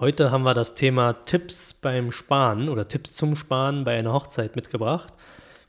Heute haben wir das Thema Tipps beim Sparen oder Tipps zum Sparen bei einer Hochzeit mitgebracht.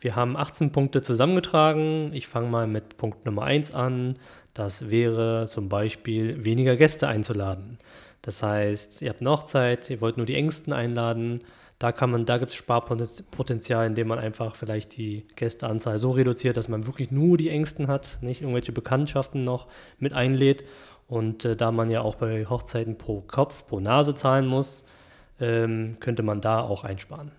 Wir haben 18 Punkte zusammengetragen. Ich fange mal mit Punkt Nummer 1 an. Das wäre zum Beispiel weniger Gäste einzuladen. Das heißt, ihr habt eine Hochzeit, ihr wollt nur die Engsten einladen. Da kann man, da gibt es Sparpotenzial, indem man einfach vielleicht die Gästeanzahl so reduziert, dass man wirklich nur die Engsten hat, nicht irgendwelche Bekanntschaften noch mit einlädt und äh, da man ja auch bei Hochzeiten pro Kopf, pro Nase zahlen muss, ähm, könnte man da auch einsparen.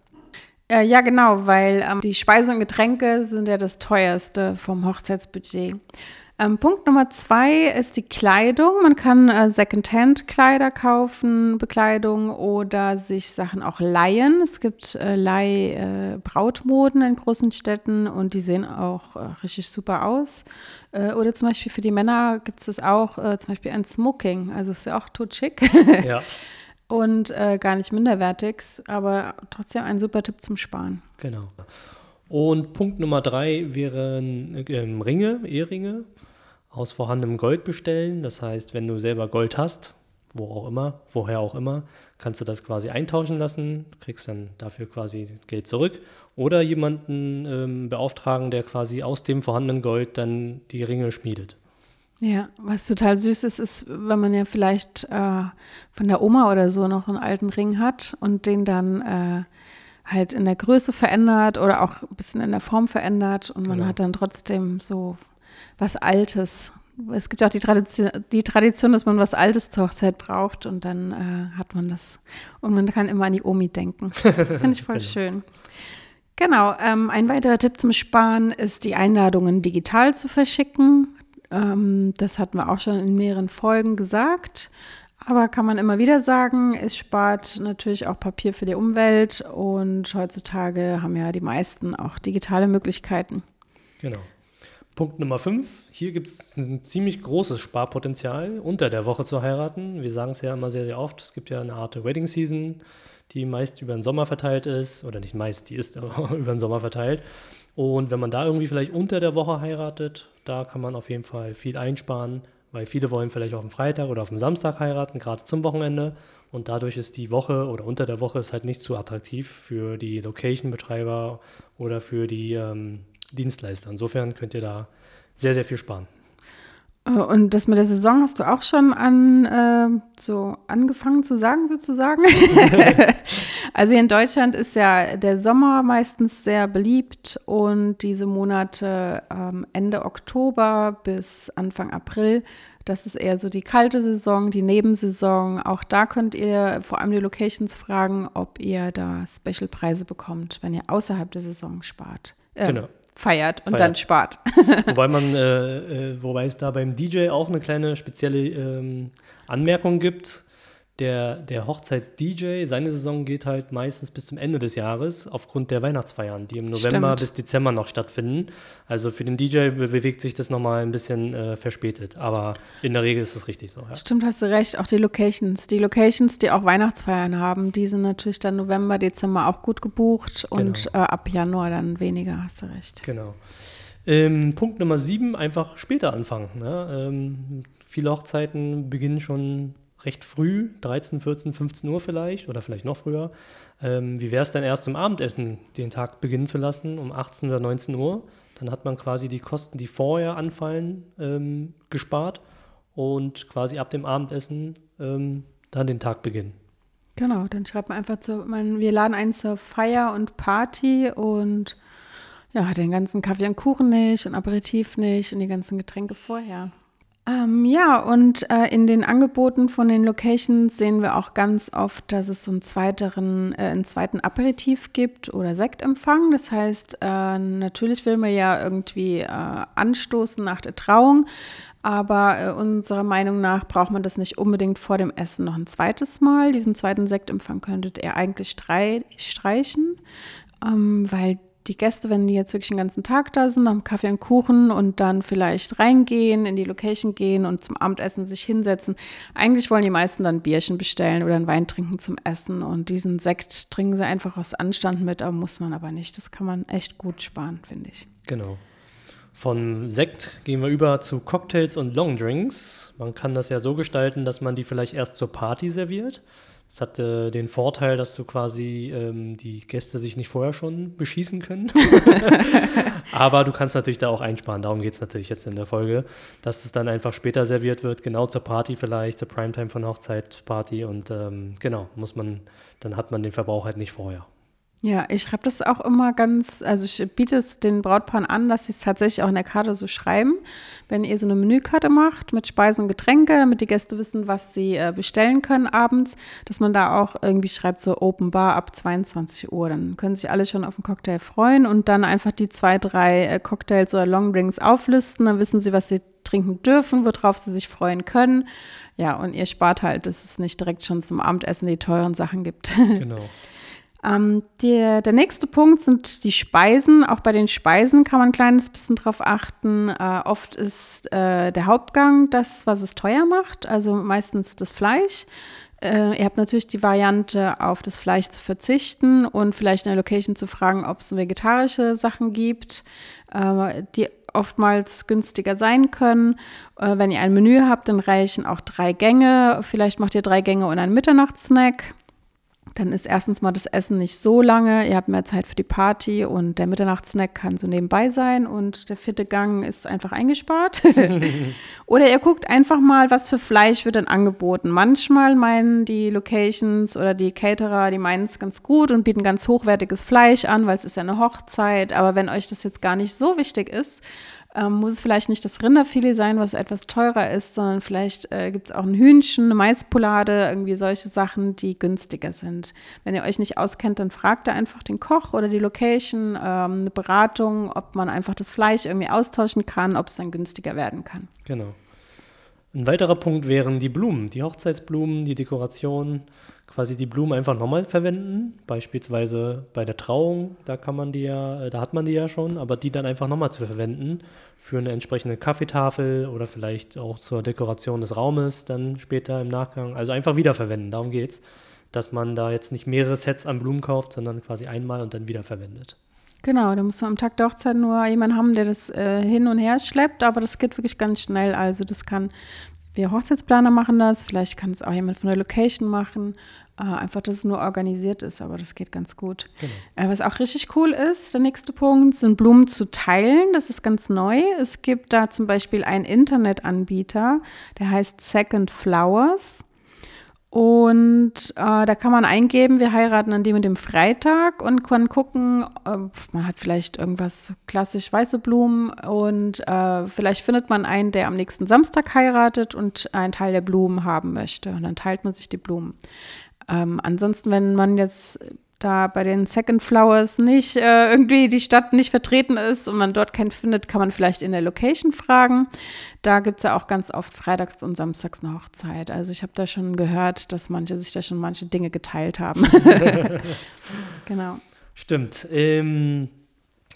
Äh, ja, genau, weil ähm, die Speisen und Getränke sind ja das teuerste vom Hochzeitsbudget. Ähm, Punkt Nummer zwei ist die Kleidung. Man kann äh, Secondhand-Kleider kaufen, Bekleidung oder sich Sachen auch leihen. Es gibt äh, Leih-Brautmoden äh, in großen Städten und die sehen auch äh, richtig super aus. Äh, oder zum Beispiel für die Männer gibt es auch äh, zum Beispiel ein Smoking. Also ist ja auch tot schick. Ja. und gar nicht minderwertig, aber trotzdem ein super Tipp zum Sparen. Genau. Und Punkt Nummer drei wären ähm, Ringe, Eheringe aus vorhandenem Gold bestellen. Das heißt, wenn du selber Gold hast, wo auch immer, woher auch immer, kannst du das quasi eintauschen lassen, kriegst dann dafür quasi Geld zurück. Oder jemanden ähm, beauftragen, der quasi aus dem vorhandenen Gold dann die Ringe schmiedet. Ja, was total süß ist, ist, wenn man ja vielleicht äh, von der Oma oder so noch einen alten Ring hat und den dann äh, halt in der Größe verändert oder auch ein bisschen in der Form verändert und man genau. hat dann trotzdem so was Altes. Es gibt auch die Tradition, die Tradition, dass man was Altes zur Hochzeit braucht und dann äh, hat man das. Und man kann immer an die Omi denken. Finde ich voll genau. schön. Genau, ähm, ein weiterer Tipp zum Sparen ist, die Einladungen digital zu verschicken. Ähm, das hatten wir auch schon in mehreren Folgen gesagt. Aber kann man immer wieder sagen, es spart natürlich auch Papier für die Umwelt und heutzutage haben ja die meisten auch digitale Möglichkeiten. Genau. Punkt Nummer 5. Hier gibt es ein ziemlich großes Sparpotenzial, unter der Woche zu heiraten. Wir sagen es ja immer sehr, sehr oft. Es gibt ja eine Art Wedding Season, die meist über den Sommer verteilt ist. Oder nicht meist, die ist aber über den Sommer verteilt. Und wenn man da irgendwie vielleicht unter der Woche heiratet, da kann man auf jeden Fall viel einsparen weil viele wollen vielleicht auf dem Freitag oder auf dem Samstag heiraten, gerade zum Wochenende. Und dadurch ist die Woche oder unter der Woche ist halt nicht so attraktiv für die Location-Betreiber oder für die ähm, Dienstleister. Insofern könnt ihr da sehr, sehr viel sparen. Äh, und das mit der Saison hast du auch schon an, äh, so angefangen zu sagen, sozusagen. also hier in Deutschland ist ja der Sommer meistens sehr beliebt und diese Monate ähm, Ende Oktober bis Anfang April, das ist eher so die kalte Saison, die Nebensaison. Auch da könnt ihr vor allem die Locations fragen, ob ihr da Specialpreise bekommt, wenn ihr außerhalb der Saison spart. Äh, genau feiert und feiert. dann spart. wobei man, äh, äh, wobei es da beim DJ auch eine kleine spezielle ähm, Anmerkung gibt der, der Hochzeits-DJ, seine Saison geht halt meistens bis zum Ende des Jahres aufgrund der Weihnachtsfeiern, die im November Stimmt. bis Dezember noch stattfinden. Also für den DJ bewegt sich das nochmal ein bisschen äh, verspätet, aber in der Regel ist es richtig so. Ja. Stimmt, hast du recht. Auch die Locations. Die Locations, die auch Weihnachtsfeiern haben, die sind natürlich dann November, Dezember auch gut gebucht und genau. äh, ab Januar dann weniger, hast du recht. Genau. Ähm, Punkt Nummer sieben, einfach später anfangen. Ne? Ähm, viele Hochzeiten beginnen schon recht früh, 13, 14, 15 Uhr vielleicht oder vielleicht noch früher. Ähm, wie wäre es dann erst zum Abendessen den Tag beginnen zu lassen, um 18 oder 19 Uhr? Dann hat man quasi die Kosten, die vorher anfallen, ähm, gespart und quasi ab dem Abendessen ähm, dann den Tag beginnen. Genau, dann schreibt man einfach zu, man, wir laden ein zur Feier und Party und ja, den ganzen Kaffee und Kuchen nicht und Aperitif nicht und die ganzen Getränke vorher. Ähm, ja, und äh, in den Angeboten von den Locations sehen wir auch ganz oft, dass es so einen, zweiteren, äh, einen zweiten Aperitif gibt oder Sektempfang. Das heißt, äh, natürlich will man ja irgendwie äh, anstoßen nach der Trauung, aber äh, unserer Meinung nach braucht man das nicht unbedingt vor dem Essen noch ein zweites Mal. Diesen zweiten Sektempfang könntet ihr eigentlich streichen, ähm, weil die Gäste, wenn die jetzt wirklich den ganzen Tag da sind, haben Kaffee und Kuchen und dann vielleicht reingehen, in die Location gehen und zum Abendessen sich hinsetzen. Eigentlich wollen die meisten dann Bierchen bestellen oder einen Wein trinken zum Essen und diesen Sekt trinken sie einfach aus Anstand mit, aber muss man aber nicht. Das kann man echt gut sparen, finde ich. Genau. Von Sekt gehen wir über zu Cocktails und Longdrinks. Man kann das ja so gestalten, dass man die vielleicht erst zur Party serviert es hat äh, den Vorteil, dass du quasi ähm, die Gäste sich nicht vorher schon beschießen können. Aber du kannst natürlich da auch einsparen. Darum geht es natürlich jetzt in der Folge, dass es dann einfach später serviert wird, genau zur Party vielleicht, zur Primetime von Hochzeitparty. Und ähm, genau, muss man, dann hat man den Verbrauch halt nicht vorher. Ja, ich schreibe das auch immer ganz, also ich biete es den Brautpaaren an, dass sie es tatsächlich auch in der Karte so schreiben. Wenn ihr so eine Menükarte macht mit Speisen und Getränke, damit die Gäste wissen, was sie äh, bestellen können abends, dass man da auch irgendwie schreibt, so Open Bar ab 22 Uhr. Dann können sich alle schon auf einen Cocktail freuen und dann einfach die zwei, drei äh, Cocktails oder Longdrinks auflisten. Dann wissen sie, was sie trinken dürfen, worauf sie sich freuen können. Ja, und ihr spart halt, dass es nicht direkt schon zum Abendessen die teuren Sachen gibt. Genau. Ähm, der, der nächste Punkt sind die Speisen. Auch bei den Speisen kann man ein kleines bisschen drauf achten. Äh, oft ist äh, der Hauptgang das, was es teuer macht, also meistens das Fleisch. Äh, ihr habt natürlich die Variante, auf das Fleisch zu verzichten und vielleicht in der Location zu fragen, ob es vegetarische Sachen gibt, äh, die oftmals günstiger sein können. Äh, wenn ihr ein Menü habt, dann reichen auch drei Gänge. Vielleicht macht ihr drei Gänge und einen Mitternachtssnack dann ist erstens mal das Essen nicht so lange, ihr habt mehr Zeit für die Party und der Mitternachtssnack kann so nebenbei sein und der vierte Gang ist einfach eingespart. oder ihr guckt einfach mal, was für Fleisch wird denn angeboten. Manchmal meinen die Locations oder die Caterer, die meinen es ganz gut und bieten ganz hochwertiges Fleisch an, weil es ist ja eine Hochzeit. Aber wenn euch das jetzt gar nicht so wichtig ist, ähm, muss es vielleicht nicht das Rinderfilet sein, was etwas teurer ist, sondern vielleicht äh, gibt es auch ein Hühnchen, eine Maispolade, irgendwie solche Sachen, die günstiger sind. Wenn ihr euch nicht auskennt, dann fragt ihr einfach den Koch oder die Location, ähm, eine Beratung, ob man einfach das Fleisch irgendwie austauschen kann, ob es dann günstiger werden kann. Genau. Ein weiterer Punkt wären die Blumen, die Hochzeitsblumen, die Dekoration, quasi die Blumen einfach nochmal verwenden. Beispielsweise bei der Trauung, da kann man die ja, äh, da hat man die ja schon, aber die dann einfach nochmal zu verwenden für eine entsprechende Kaffeetafel oder vielleicht auch zur Dekoration des Raumes dann später im Nachgang. Also einfach wiederverwenden, darum geht's. Dass man da jetzt nicht mehrere Sets an Blumen kauft, sondern quasi einmal und dann wiederverwendet. Genau, da muss man am Tag der Hochzeit nur jemanden haben, der das äh, hin und her schleppt, aber das geht wirklich ganz schnell. Also das kann, wir Hochzeitsplaner machen das, vielleicht kann es auch jemand von der Location machen. Äh, einfach, dass es nur organisiert ist, aber das geht ganz gut. Genau. Äh, was auch richtig cool ist, der nächste Punkt, sind Blumen zu teilen. Das ist ganz neu. Es gibt da zum Beispiel einen Internetanbieter, der heißt Second Flowers. Und äh, da kann man eingeben, wir heiraten an dem und dem Freitag und kann gucken, äh, man hat vielleicht irgendwas klassisch weiße Blumen und äh, vielleicht findet man einen, der am nächsten Samstag heiratet und einen Teil der Blumen haben möchte. Und dann teilt man sich die Blumen. Ähm, ansonsten, wenn man jetzt da bei den Second Flowers nicht äh, irgendwie die Stadt nicht vertreten ist und man dort keinen findet, kann man vielleicht in der Location fragen. Da gibt es ja auch ganz oft freitags und samstags eine Hochzeit. Also ich habe da schon gehört, dass manche sich da schon manche Dinge geteilt haben. genau. Stimmt. Ähm,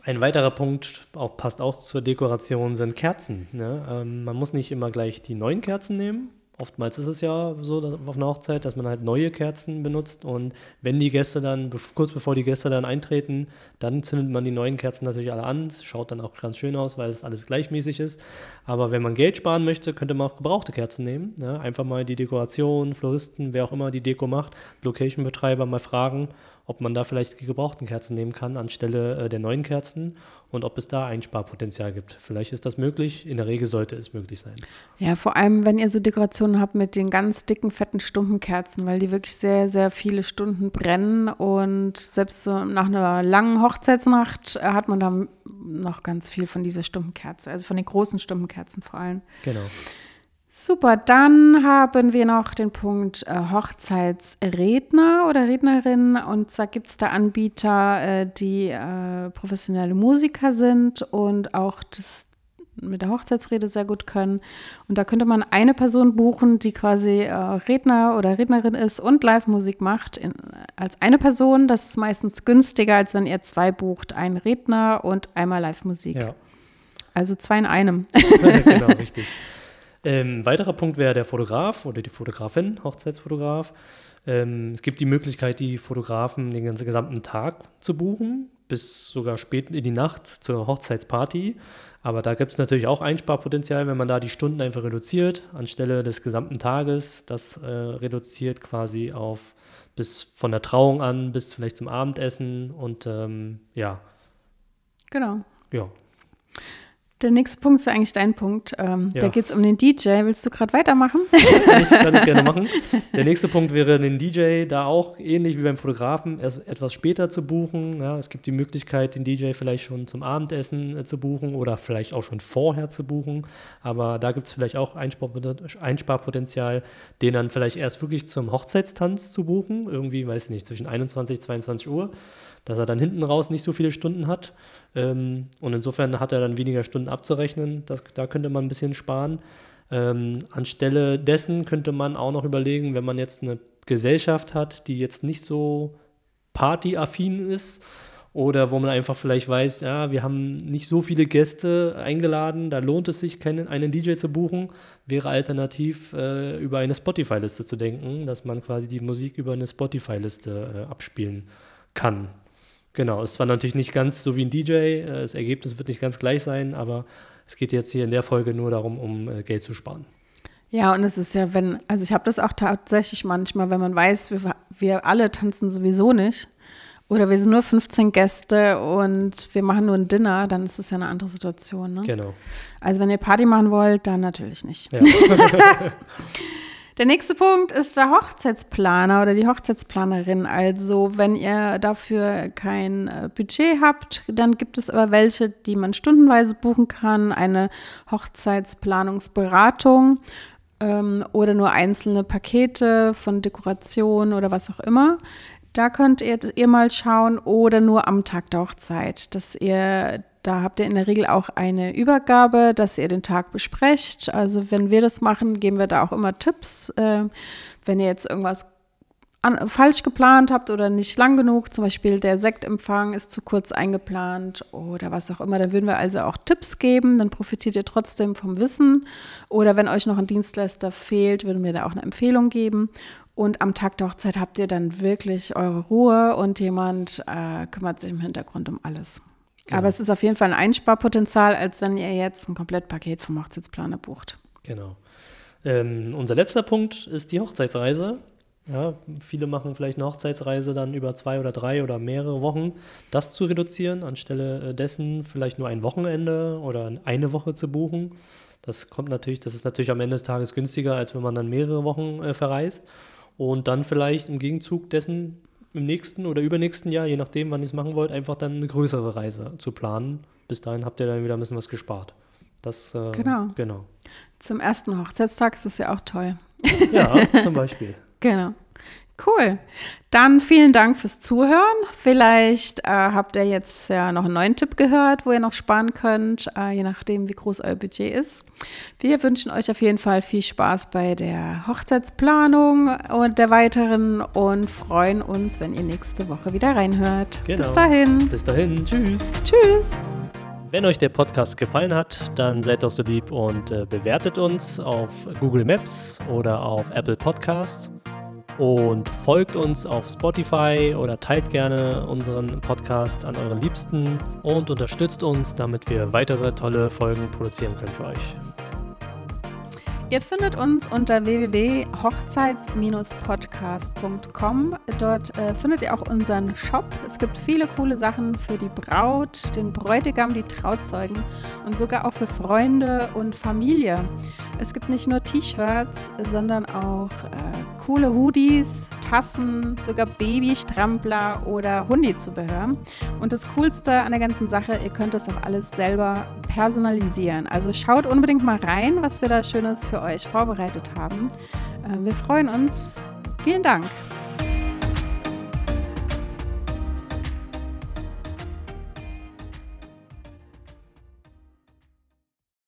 ein weiterer Punkt, auch, passt auch zur Dekoration, sind Kerzen. Ne? Ähm, man muss nicht immer gleich die neuen Kerzen nehmen, Oftmals ist es ja so auf einer Hochzeit, dass man halt neue Kerzen benutzt und wenn die Gäste dann, kurz bevor die Gäste dann eintreten, dann zündet man die neuen Kerzen natürlich alle an. Schaut dann auch ganz schön aus, weil es alles gleichmäßig ist. Aber wenn man Geld sparen möchte, könnte man auch gebrauchte Kerzen nehmen. Ne? Einfach mal die Dekoration, Floristen, wer auch immer die Deko macht, Location-Betreiber mal fragen, ob man da vielleicht die gebrauchten Kerzen nehmen kann anstelle äh, der neuen Kerzen und ob es da Einsparpotenzial gibt. Vielleicht ist das möglich. In der Regel sollte es möglich sein. Ja, vor allem, wenn ihr so Dekorationen habt mit den ganz dicken, fetten Stumpenkerzen, weil die wirklich sehr, sehr viele Stunden brennen und selbst so nach einer langen Hochzeitsnacht äh, hat man da noch ganz viel von dieser Stumpenkerze, also von den großen Stumpenkerzen vor allem. Genau. Super, dann haben wir noch den Punkt äh, Hochzeitsredner oder Rednerin. Und zwar gibt es da Anbieter, äh, die äh, professionelle Musiker sind und auch das mit der Hochzeitsrede sehr gut können. Und da könnte man eine Person buchen, die quasi äh, Redner oder Rednerin ist und Live-Musik macht in, als eine Person. Das ist meistens günstiger, als wenn ihr zwei bucht, einen Redner und einmal Live-Musik. Ja. Also zwei in einem. genau, richtig. Ähm, weiterer Punkt wäre der Fotograf oder die Fotografin, Hochzeitsfotograf. Ähm, es gibt die Möglichkeit, die Fotografen den ganzen gesamten Tag zu buchen, bis sogar spät in die Nacht zur Hochzeitsparty. Aber da gibt es natürlich auch Einsparpotenzial, wenn man da die Stunden einfach reduziert, anstelle des gesamten Tages, das äh, reduziert quasi auf bis von der Trauung an bis vielleicht zum Abendessen und ähm, ja. Genau. Ja. Der nächste Punkt ist eigentlich dein Punkt. Ähm, ja. Da geht es um den DJ. Willst du gerade weitermachen? Kann ich, kann ich gerne machen. Der nächste Punkt wäre, den DJ da auch ähnlich wie beim Fotografen erst etwas später zu buchen. Ja, es gibt die Möglichkeit, den DJ vielleicht schon zum Abendessen äh, zu buchen oder vielleicht auch schon vorher zu buchen. Aber da gibt es vielleicht auch Einsparpotenzial, den dann vielleicht erst wirklich zum Hochzeitstanz zu buchen. Irgendwie, weiß ich nicht, zwischen 21 und 22 Uhr dass er dann hinten raus nicht so viele Stunden hat. Ähm, und insofern hat er dann weniger Stunden abzurechnen. Das, da könnte man ein bisschen sparen. Ähm, anstelle dessen könnte man auch noch überlegen, wenn man jetzt eine Gesellschaft hat, die jetzt nicht so partyaffin ist oder wo man einfach vielleicht weiß, ja, wir haben nicht so viele Gäste eingeladen, da lohnt es sich, keinen, einen DJ zu buchen, wäre alternativ äh, über eine Spotify-Liste zu denken, dass man quasi die Musik über eine Spotify-Liste äh, abspielen kann. Genau, es war natürlich nicht ganz so wie ein DJ, äh, das Ergebnis wird nicht ganz gleich sein, aber es geht jetzt hier in der Folge nur darum, um äh, Geld zu sparen. Ja, und es ist ja, wenn, also ich habe das auch tatsächlich manchmal, wenn man weiß, wir, wir alle tanzen sowieso nicht oder wir sind nur 15 Gäste und wir machen nur ein Dinner, dann ist es ja eine andere Situation. Ne? Genau. Also wenn ihr Party machen wollt, dann natürlich nicht. Ja. Der nächste Punkt ist der Hochzeitsplaner oder die Hochzeitsplanerin. Also wenn ihr dafür kein äh, Budget habt, dann gibt es aber welche, die man stundenweise buchen kann. Eine Hochzeitsplanungsberatung ähm, oder nur einzelne Pakete von Dekoration oder was auch immer. Da könnt ihr, ihr mal schauen oder nur am Tag der Hochzeit, dass ihr da habt ihr in der Regel auch eine Übergabe, dass ihr den Tag besprecht. Also wenn wir das machen, geben wir da auch immer Tipps. Äh, wenn ihr jetzt irgendwas an, falsch geplant habt oder nicht lang genug, zum Beispiel der Sektempfang ist zu kurz eingeplant oder was auch immer, dann würden wir also auch Tipps geben, dann profitiert ihr trotzdem vom Wissen. Oder wenn euch noch ein Dienstleister fehlt, würden wir da auch eine Empfehlung geben. Und am Tag der Hochzeit habt ihr dann wirklich eure Ruhe und jemand äh, kümmert sich im Hintergrund um alles. Genau. Aber es ist auf jeden Fall ein Einsparpotenzial, als wenn ihr jetzt ein Komplettpaket vom Hochzeitsplaner bucht. Genau. Ähm, unser letzter Punkt ist die Hochzeitsreise. Ja, viele machen vielleicht eine Hochzeitsreise dann über zwei oder drei oder mehrere Wochen. Das zu reduzieren, anstelle äh, dessen vielleicht nur ein Wochenende oder eine Woche zu buchen. Das kommt natürlich, das ist natürlich am Ende des Tages günstiger, als wenn man dann mehrere Wochen äh, verreist. Und dann vielleicht im Gegenzug dessen im nächsten oder übernächsten Jahr, je nachdem, wann ihr es machen wollt, einfach dann eine größere Reise zu planen. Bis dahin habt ihr dann wieder ein bisschen was gespart. Das, äh, genau. genau. Zum ersten Hochzeitstag ist das ja auch toll. Ja, zum Beispiel. genau. Cool. Dann vielen Dank fürs Zuhören. Vielleicht äh, habt ihr jetzt ja noch einen neuen Tipp gehört, wo ihr noch sparen könnt, äh, je nachdem, wie groß euer Budget ist. Wir wünschen euch auf jeden Fall viel Spaß bei der Hochzeitsplanung und der weiteren und freuen uns, wenn ihr nächste Woche wieder reinhört. Genau. Bis dahin. Bis dahin. Tschüss. Tschüss. Wenn euch der Podcast gefallen hat, dann seid doch so lieb und äh, bewertet uns auf Google Maps oder auf Apple Podcasts und folgt uns auf Spotify oder teilt gerne unseren Podcast an euren Liebsten und unterstützt uns, damit wir weitere tolle Folgen produzieren können für euch. Ihr findet uns unter www.hochzeits-podcast.com. Dort äh, findet ihr auch unseren Shop. Es gibt viele coole Sachen für die Braut, den Bräutigam, die Trauzeugen und sogar auch für Freunde und Familie. Es gibt nicht nur T-Shirts, sondern auch äh, coole Hoodies, Tassen, sogar Babystrampler oder Hundizubehör. Und das Coolste an der ganzen Sache, ihr könnt das auch alles selber personalisieren. Also schaut unbedingt mal rein, was wir da Schönes für euch vorbereitet haben. Äh, wir freuen uns. Vielen Dank.